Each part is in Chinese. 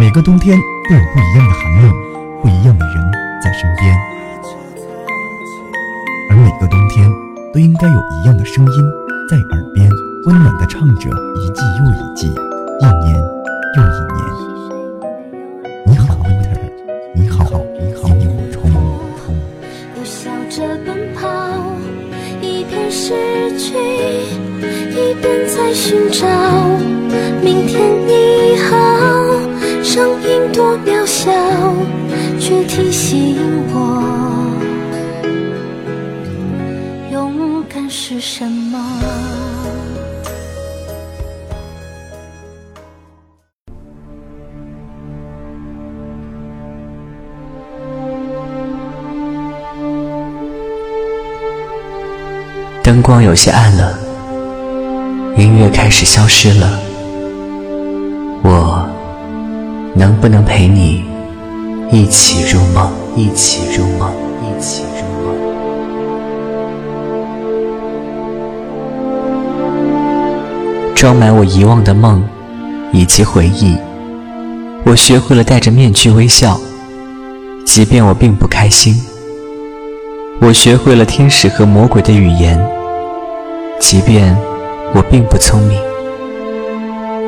每个冬天都有不一样的寒冷，不一样的人在身边，而每个冬天都应该有一样的声音在耳边，温暖的唱着一季又一季，一年又一年。你好，winter，你好，你好，萤火虫。又笑着奔跑，一边失去，一边在寻找明天你好。声音多渺小，却提醒我，勇敢是什么。灯光有些暗了，音乐开始消失了，我能不能陪你一起入梦？一起入梦，一起入梦。装满我遗忘的梦以及回忆，我学会了戴着面具微笑，即便我并不开心。我学会了天使和魔鬼的语言，即便我并不聪明。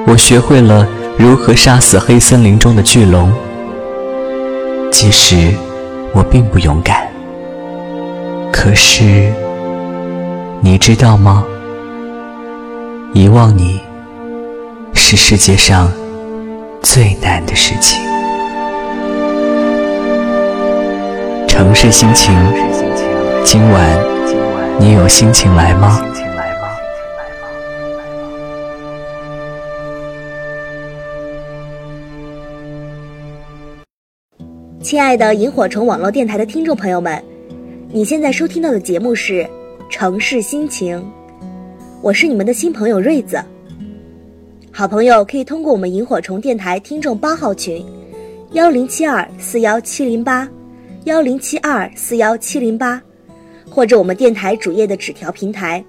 我学会了如何杀死黑森林中的巨龙，即使我并不勇敢。可是，你知道吗？遗忘你是世界上最难的事情。城市心情。今晚你有心情来吗？亲爱的萤火虫网络电台的听众朋友们，你现在收听到的节目是《城市心情》，我是你们的新朋友瑞子。好朋友可以通过我们萤火虫电台听众八号群，幺零七二四幺七零八，幺零七二四幺七零八。或者我们电台主页的纸条平台，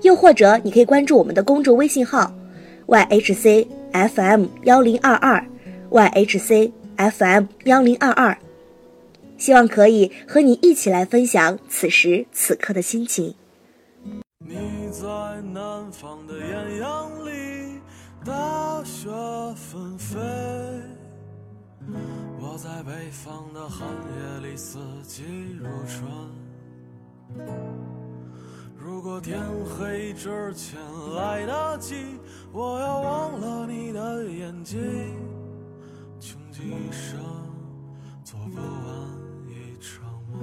又或者你可以关注我们的公众微信号 yhcfm 幺零二二 yhc FM 幺零二二，希望可以和你一起来分享此时此刻的心情。你在南方的艳阳里，大雪纷飞；我在北方的寒夜里，四季如春。如果天黑之前来得及，我要忘了你的眼睛，一生做不完一场梦。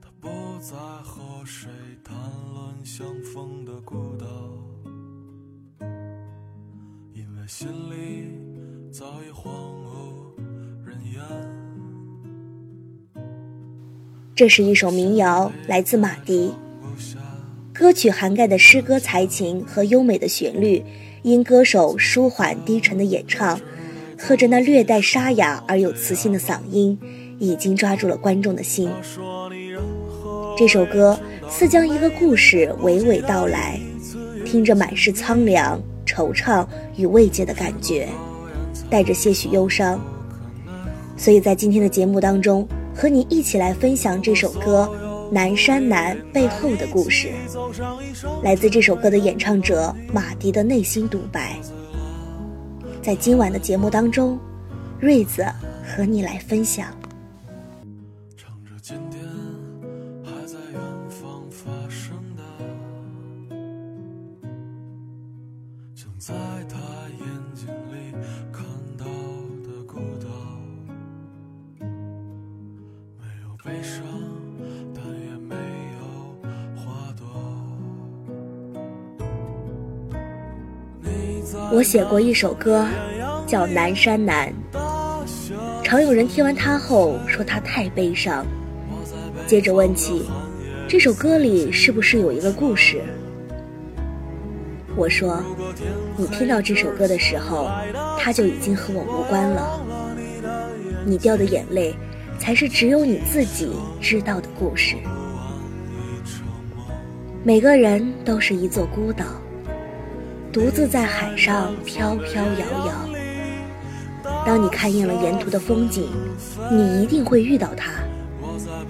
他不再和谁谈论相逢的孤岛，因为心里早已荒无人烟。这是一首民谣，来自马迪。歌曲涵盖的诗歌才情和优美的旋律，因歌手舒缓低沉的演唱，和着那略带沙哑而有磁性的嗓音，已经抓住了观众的心。这首歌似将一个故事娓娓道来，听着满是苍凉、惆怅与慰藉的感觉，带着些许忧伤。所以在今天的节目当中。和你一起来分享这首歌《南山南》背后的故事，来自这首歌的演唱者马迪的内心独白。在今晚的节目当中，瑞子和你来分享。唱着今天还在远方发生的，想在他我写过一首歌，叫《南山南》。常有人听完它后说它太悲伤，接着问起这首歌里是不是有一个故事。我说，你听到这首歌的时候，它就已经和我无关了。你掉的眼泪，才是只有你自己知道的故事。每个人都是一座孤岛。独自在海上飘飘摇摇。当你看厌了沿途的风景，你一定会遇到他，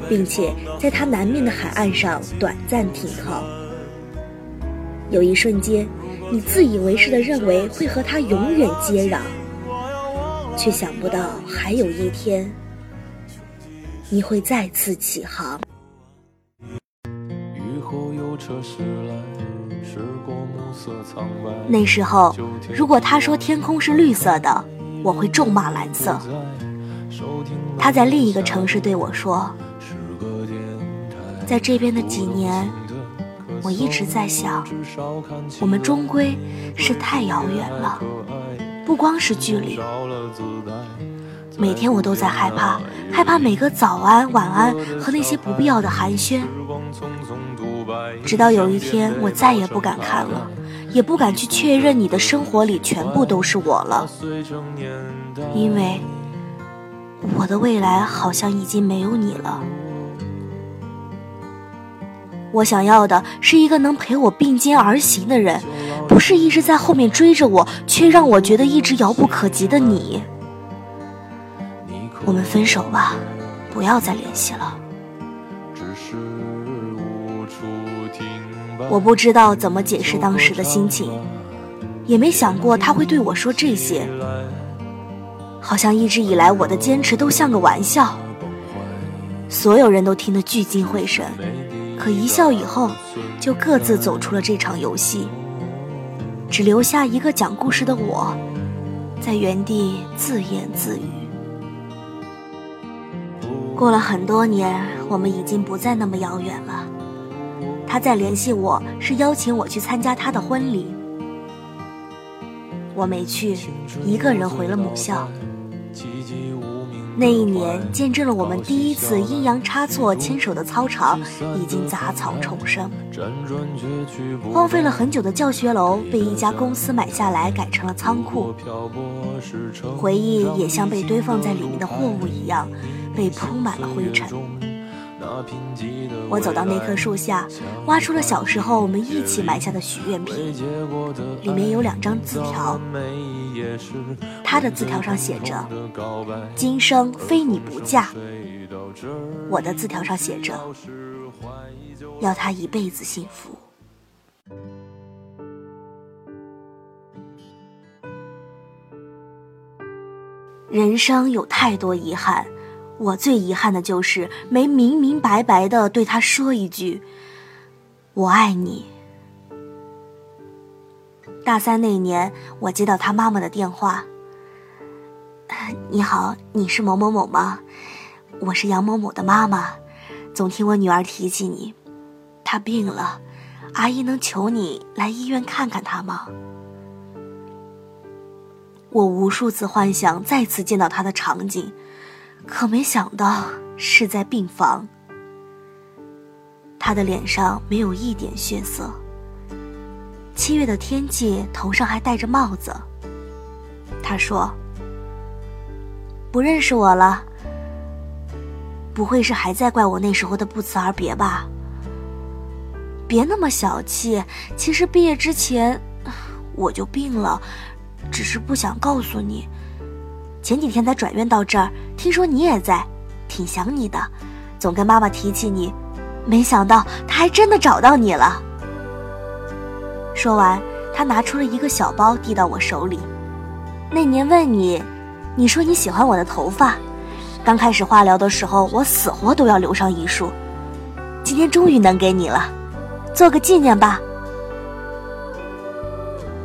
并且在他南面的海岸上短暂停靠。有一瞬间，你自以为是的认为会和他永远接壤，却想不到还有一天，你会再次起航。雨后有车驶来那时候，如果他说天空是绿色的，我会咒骂蓝色。他在另一个城市对我说，在这边的几年。我一直在想，我们终归是太遥远了，不光是距离。每天我都在害怕，害怕每个早安、晚安和那些不必要的寒暄。直到有一天，我再也不敢看了，也不敢去确认你的生活里全部都是我了，因为我的未来好像已经没有你了。我想要的是一个能陪我并肩而行的人，不是一直在后面追着我，却让我觉得一直遥不可及的你。我们分手吧，不要再联系了。我不知道怎么解释当时的心情，也没想过他会对我说这些。好像一直以来我的坚持都像个玩笑，所有人都听得聚精会神。可一笑以后，就各自走出了这场游戏，只留下一个讲故事的我，在原地自言自语。过了很多年，我们已经不再那么遥远了。他在联系我，是邀请我去参加他的婚礼，我没去，一个人回了母校。那一年，见证了我们第一次阴阳差错牵手的操场，已经杂草丛生。荒废了很久的教学楼被一家公司买下来，改成了仓库。回忆也像被堆放在里面的货物一样，被铺满了灰尘。我走到那棵树下，挖出了小时候我们一起埋下的许愿瓶，里面有两张字条。他的字条上写着“今生非你不嫁”，我的字条上写着“要他一辈子幸福”。人生有太多遗憾。我最遗憾的就是没明明白白的对他说一句“我爱你”。大三那年，我接到他妈妈的电话：“你好，你是某某某吗？我是杨某某的妈妈，总听我女儿提起你，她病了，阿姨能求你来医院看看她吗？”我无数次幻想再次见到她的场景。可没想到是在病房。他的脸上没有一点血色。七月的天气，头上还戴着帽子。他说：“不认识我了。不会是还在怪我那时候的不辞而别吧？别那么小气。其实毕业之前我就病了，只是不想告诉你。”前几天才转院到这儿，听说你也在，挺想你的，总跟妈妈提起你，没想到他还真的找到你了。说完，他拿出了一个小包递到我手里。那年问你，你说你喜欢我的头发，刚开始化疗的时候，我死活都要留上一束，今天终于能给你了，做个纪念吧。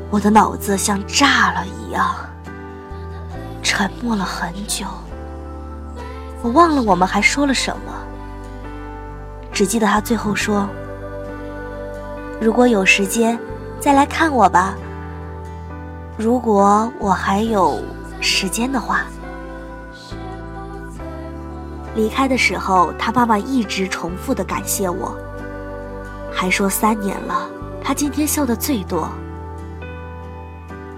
我的脑子像炸了一样。沉默了很久，我忘了我们还说了什么，只记得他最后说：“如果有时间，再来看我吧。如果我还有时间的话。”离开的时候，他妈妈一直重复的感谢我，还说三年了，他今天笑的最多。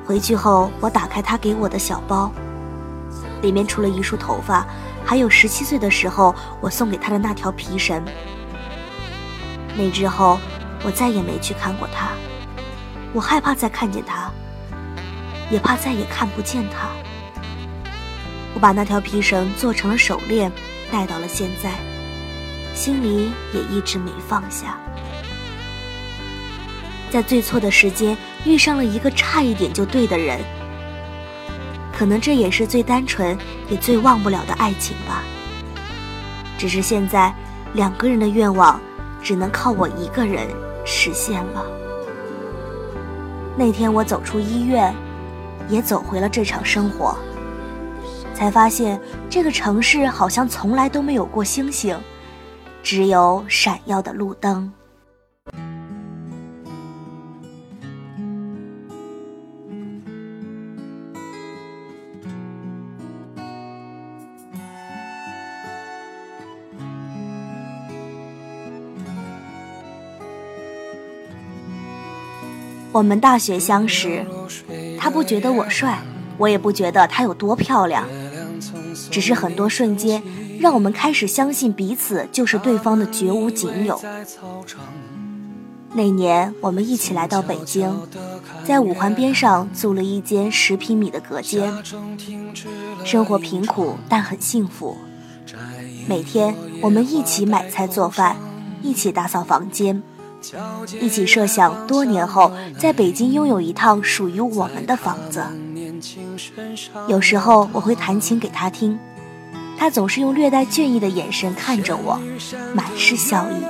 回去后，我打开他给我的小包。里面除了一束头发，还有十七岁的时候我送给他的那条皮绳。那之后，我再也没去看过他。我害怕再看见他，也怕再也看不见他。我把那条皮绳做成了手链，戴到了现在，心里也一直没放下。在最错的时间遇上了一个差一点就对的人，可能这也是最单纯也最忘不了的爱情吧。只是现在，两个人的愿望只能靠我一个人实现了。那天我走出医院，也走回了这场生活，才发现这个城市好像从来都没有过星星，只有闪耀的路灯。我们大学相识，他不觉得我帅，我也不觉得他有多漂亮，只是很多瞬间让我们开始相信彼此就是对方的绝无仅有。那年我们一起来到北京，在五环边上租了一间十平米的隔间，生活贫苦但很幸福。每天我们一起买菜做饭，一起打扫房间。一起设想多年后在北京拥有一套属于我们的房子。有时候我会弹琴给他听，他总是用略带倦意的眼神看着我，满是笑意。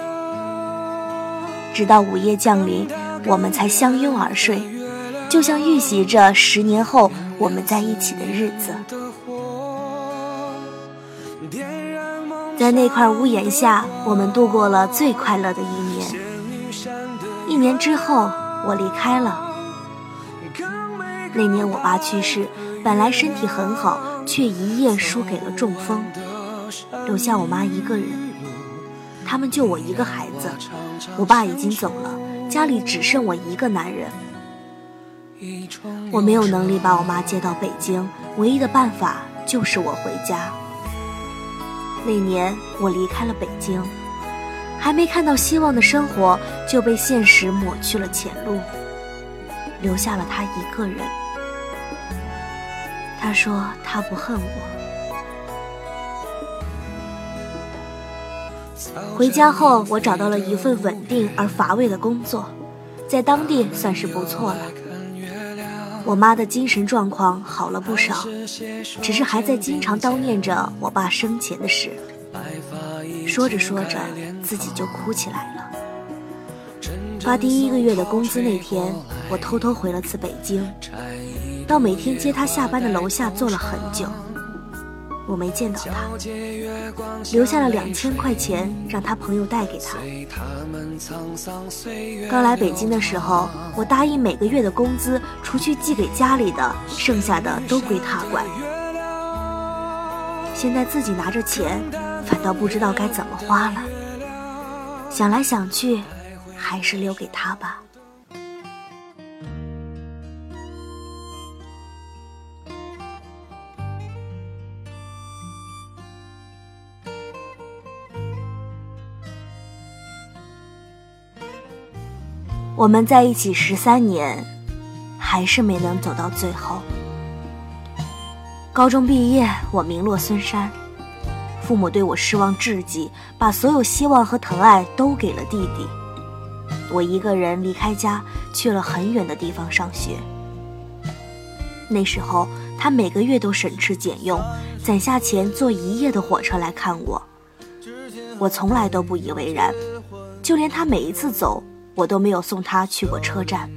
直到午夜降临，我们才相拥而睡，就像预习着十年后我们在一起的日子。在那块屋檐下，我们度过了最快乐的一年。一年之后，我离开了。那年我爸去世，本来身体很好，却一夜输给了中风，留下我妈一个人。他们就我一个孩子，我爸已经走了，家里只剩我一个男人。我没有能力把我妈接到北京，唯一的办法就是我回家。那年我离开了北京。还没看到希望的生活就被现实抹去了前路，留下了他一个人。他说他不恨我。回家后，我找到了一份稳定而乏味的工作，在当地算是不错了。我妈的精神状况好了不少，只是还在经常叨念着我爸生前的事。说着说着，自己就哭起来了。发第一个月的工资那天，我偷偷回了次北京，到每天接他下班的楼下坐了很久。我没见到他，留下了两千块钱让他朋友带给他。刚来北京的时候，我答应每个月的工资，除去寄给家里的，剩下的都归他管。现在自己拿着钱。反倒不知道该怎么花了。想来想去，还是留给他吧。我们在一起十三年，还是没能走到最后。高中毕业，我名落孙山。父母对我失望至极，把所有希望和疼爱都给了弟弟。我一个人离开家，去了很远的地方上学。那时候，他每个月都省吃俭用，攒下钱坐一夜的火车来看我。我从来都不以为然，就连他每一次走，我都没有送他去过车站，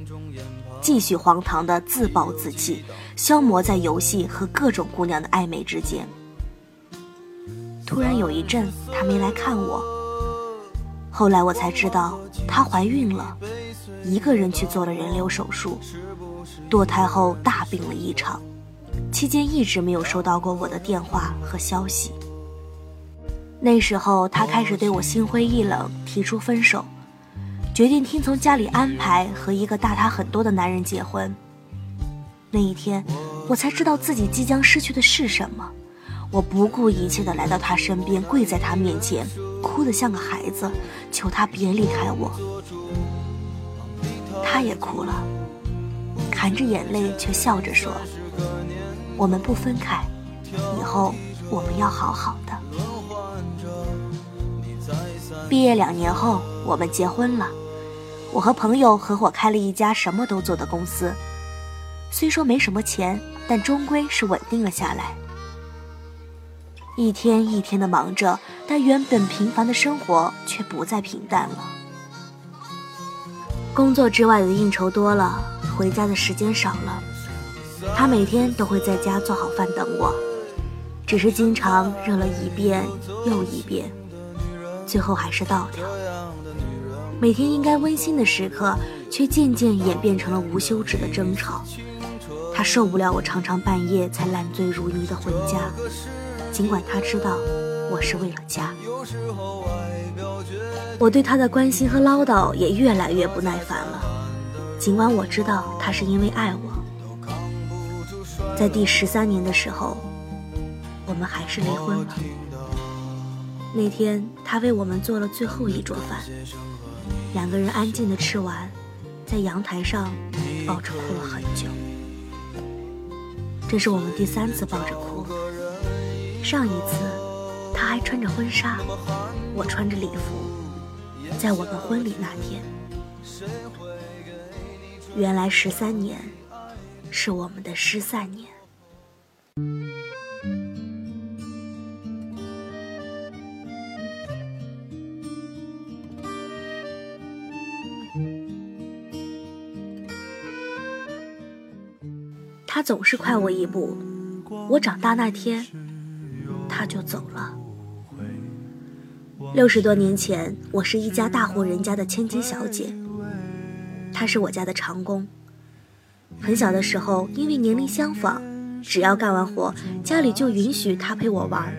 继续荒唐的自暴自弃，消磨在游戏和各种姑娘的暧昧之间。突然有一阵，她没来看我。后来我才知道，她怀孕了，一个人去做了人流手术，堕胎后大病了一场，期间一直没有收到过我的电话和消息。那时候，她开始对我心灰意冷，提出分手，决定听从家里安排和一个大她很多的男人结婚。那一天，我才知道自己即将失去的是什么。我不顾一切地来到他身边，跪在他面前，哭得像个孩子，求他别离开我。他也哭了，含着眼泪却笑着说：“我们不分开，以后我们要好好的。”毕业两年后，我们结婚了。我和朋友合伙开了一家什么都做的公司，虽说没什么钱，但终归是稳定了下来。一天一天的忙着，但原本平凡的生活却不再平淡了。工作之外的应酬多了，回家的时间少了。他每天都会在家做好饭等我，只是经常热了一遍又一遍，最后还是倒掉。每天应该温馨的时刻，却渐渐演变成了无休止的争吵。他受不了我常常半夜才烂醉如泥的回家，尽管他知道我是为了家。我对他的关心和唠叨也越来越不耐烦了，尽管我知道他是因为爱我。在第十三年的时候，我们还是离婚了。那天，他为我们做了最后一桌饭。两个人安静的吃完，在阳台上抱着哭了很久。这是我们第三次抱着哭。上一次，他还穿着婚纱，我穿着礼服，在我们婚礼那天。原来十三年，是我们的失散年。他总是快我一步。我长大那天，他就走了。六十多年前，我是一家大户人家的千金小姐，他是我家的长工。很小的时候，因为年龄相仿，只要干完活，家里就允许他陪我玩。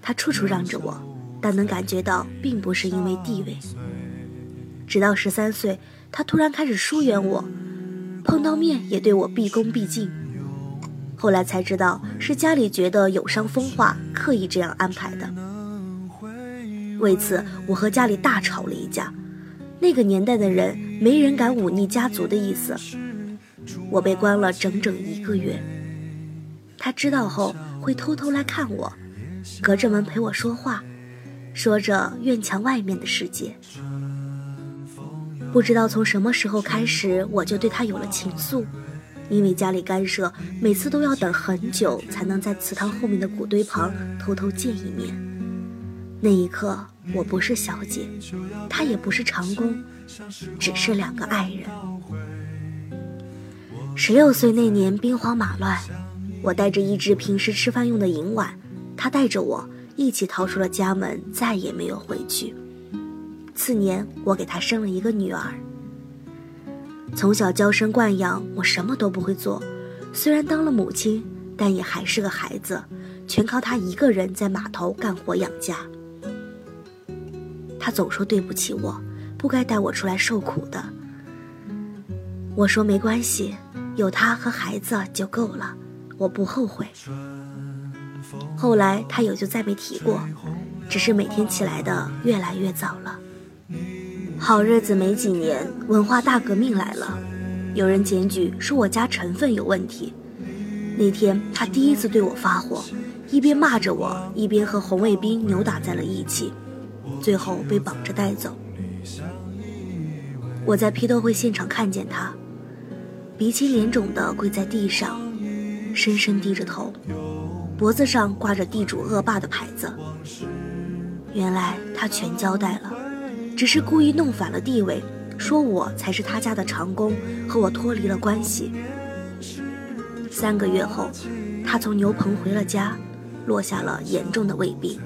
他处处让着我，但能感觉到并不是因为地位。直到十三岁，他突然开始疏远我。碰到面也对我毕恭毕敬，后来才知道是家里觉得有伤风化，刻意这样安排的。为此，我和家里大吵了一架。那个年代的人，没人敢忤逆家族的意思。我被关了整整一个月。他知道后会偷偷来看我，隔着门陪我说话，说着院墙外面的世界。不知道从什么时候开始，我就对他有了情愫。因为家里干涉，每次都要等很久才能在祠堂后面的古堆旁偷偷见一面。那一刻，我不是小姐，她也不是长工，只是两个爱人。十六岁那年，兵荒马乱，我带着一只平时吃饭用的银碗，他带着我一起逃出了家门，再也没有回去。次年，我给他生了一个女儿。从小娇生惯养，我什么都不会做。虽然当了母亲，但也还是个孩子，全靠他一个人在码头干活养家。他总说对不起我，不该带我出来受苦的。我说没关系，有他和孩子就够了，我不后悔。后来他也就再没提过，只是每天起来的越来越早了。好日子没几年，文化大革命来了，有人检举说我家成分有问题。那天他第一次对我发火，一边骂着我，一边和红卫兵扭打在了一起，最后被绑着带走。我在批斗会现场看见他，鼻青脸肿的跪在地上，深深低着头，脖子上挂着地主恶霸的牌子。原来他全交代了。只是故意弄反了地位，说我才是他家的长工，和我脱离了关系。三个月后，他从牛棚回了家，落下了严重的胃病。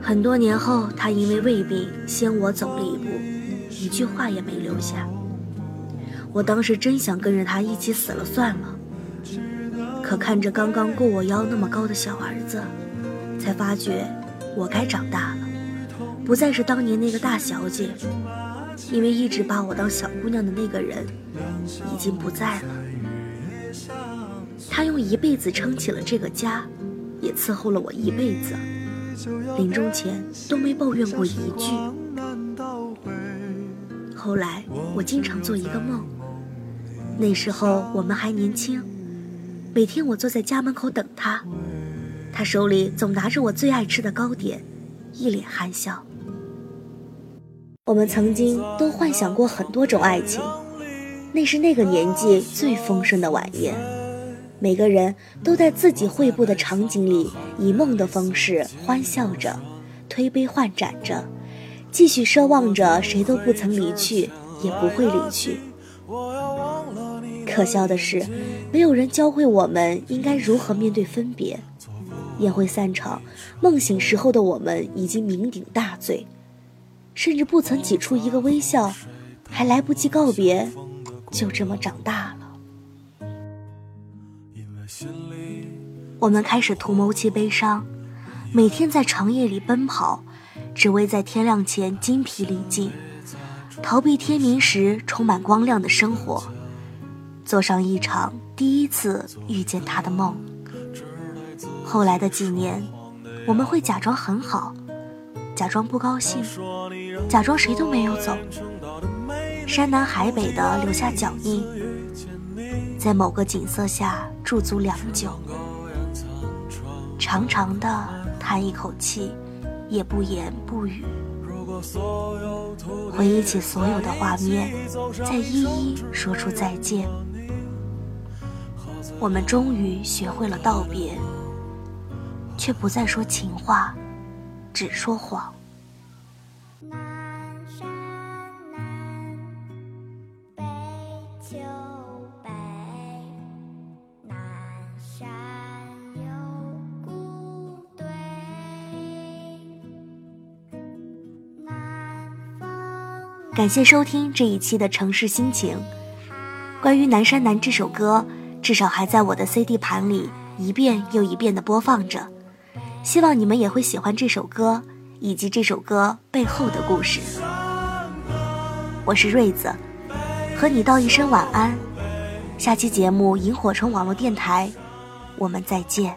很多年后，他因为胃病先我走了一步，一句话也没留下。我当时真想跟着他一起死了算了，可看着刚刚够我腰那么高的小儿子，才发觉。我该长大了，不再是当年那个大小姐，因为一直把我当小姑娘的那个人已经不在了。他用一辈子撑起了这个家，也伺候了我一辈子，临终前都没抱怨过一句。后来，我经常做一个梦。那时候我们还年轻，每天我坐在家门口等他，他手里总拿着我最爱吃的糕点，一脸憨笑。我们曾经都幻想过很多种爱情，那是那个年纪最丰盛的晚宴。每个人都在自己绘布的场景里，以梦的方式欢笑着，推杯换盏着，继续奢望着谁都不曾离去，也不会离去。可笑的是，没有人教会我们应该如何面对分别。宴会散场，梦醒时候的我们已经酩酊大醉，甚至不曾挤出一个微笑，还来不及告别，就这么长大了。我们开始图谋其悲伤，每天在长夜里奔跑，只为在天亮前精疲力尽，逃避天明时充满光亮的生活，做上一场第一次遇见他的梦。后来的几年，我们会假装很好，假装不高兴，假装谁都没有走，山南海北的留下脚印。在某个景色下驻足良久，长长的叹一口气，也不言不语。回忆起所有的画面，再一一说出再见。我们终于学会了道别，却不再说情话，只说谎。感谢收听这一期的城市心情。关于《南山南》这首歌，至少还在我的 CD 盘里一遍又一遍的播放着。希望你们也会喜欢这首歌，以及这首歌背后的故事。我是瑞子，和你道一声晚安。下期节目《萤火虫网络电台》，我们再见。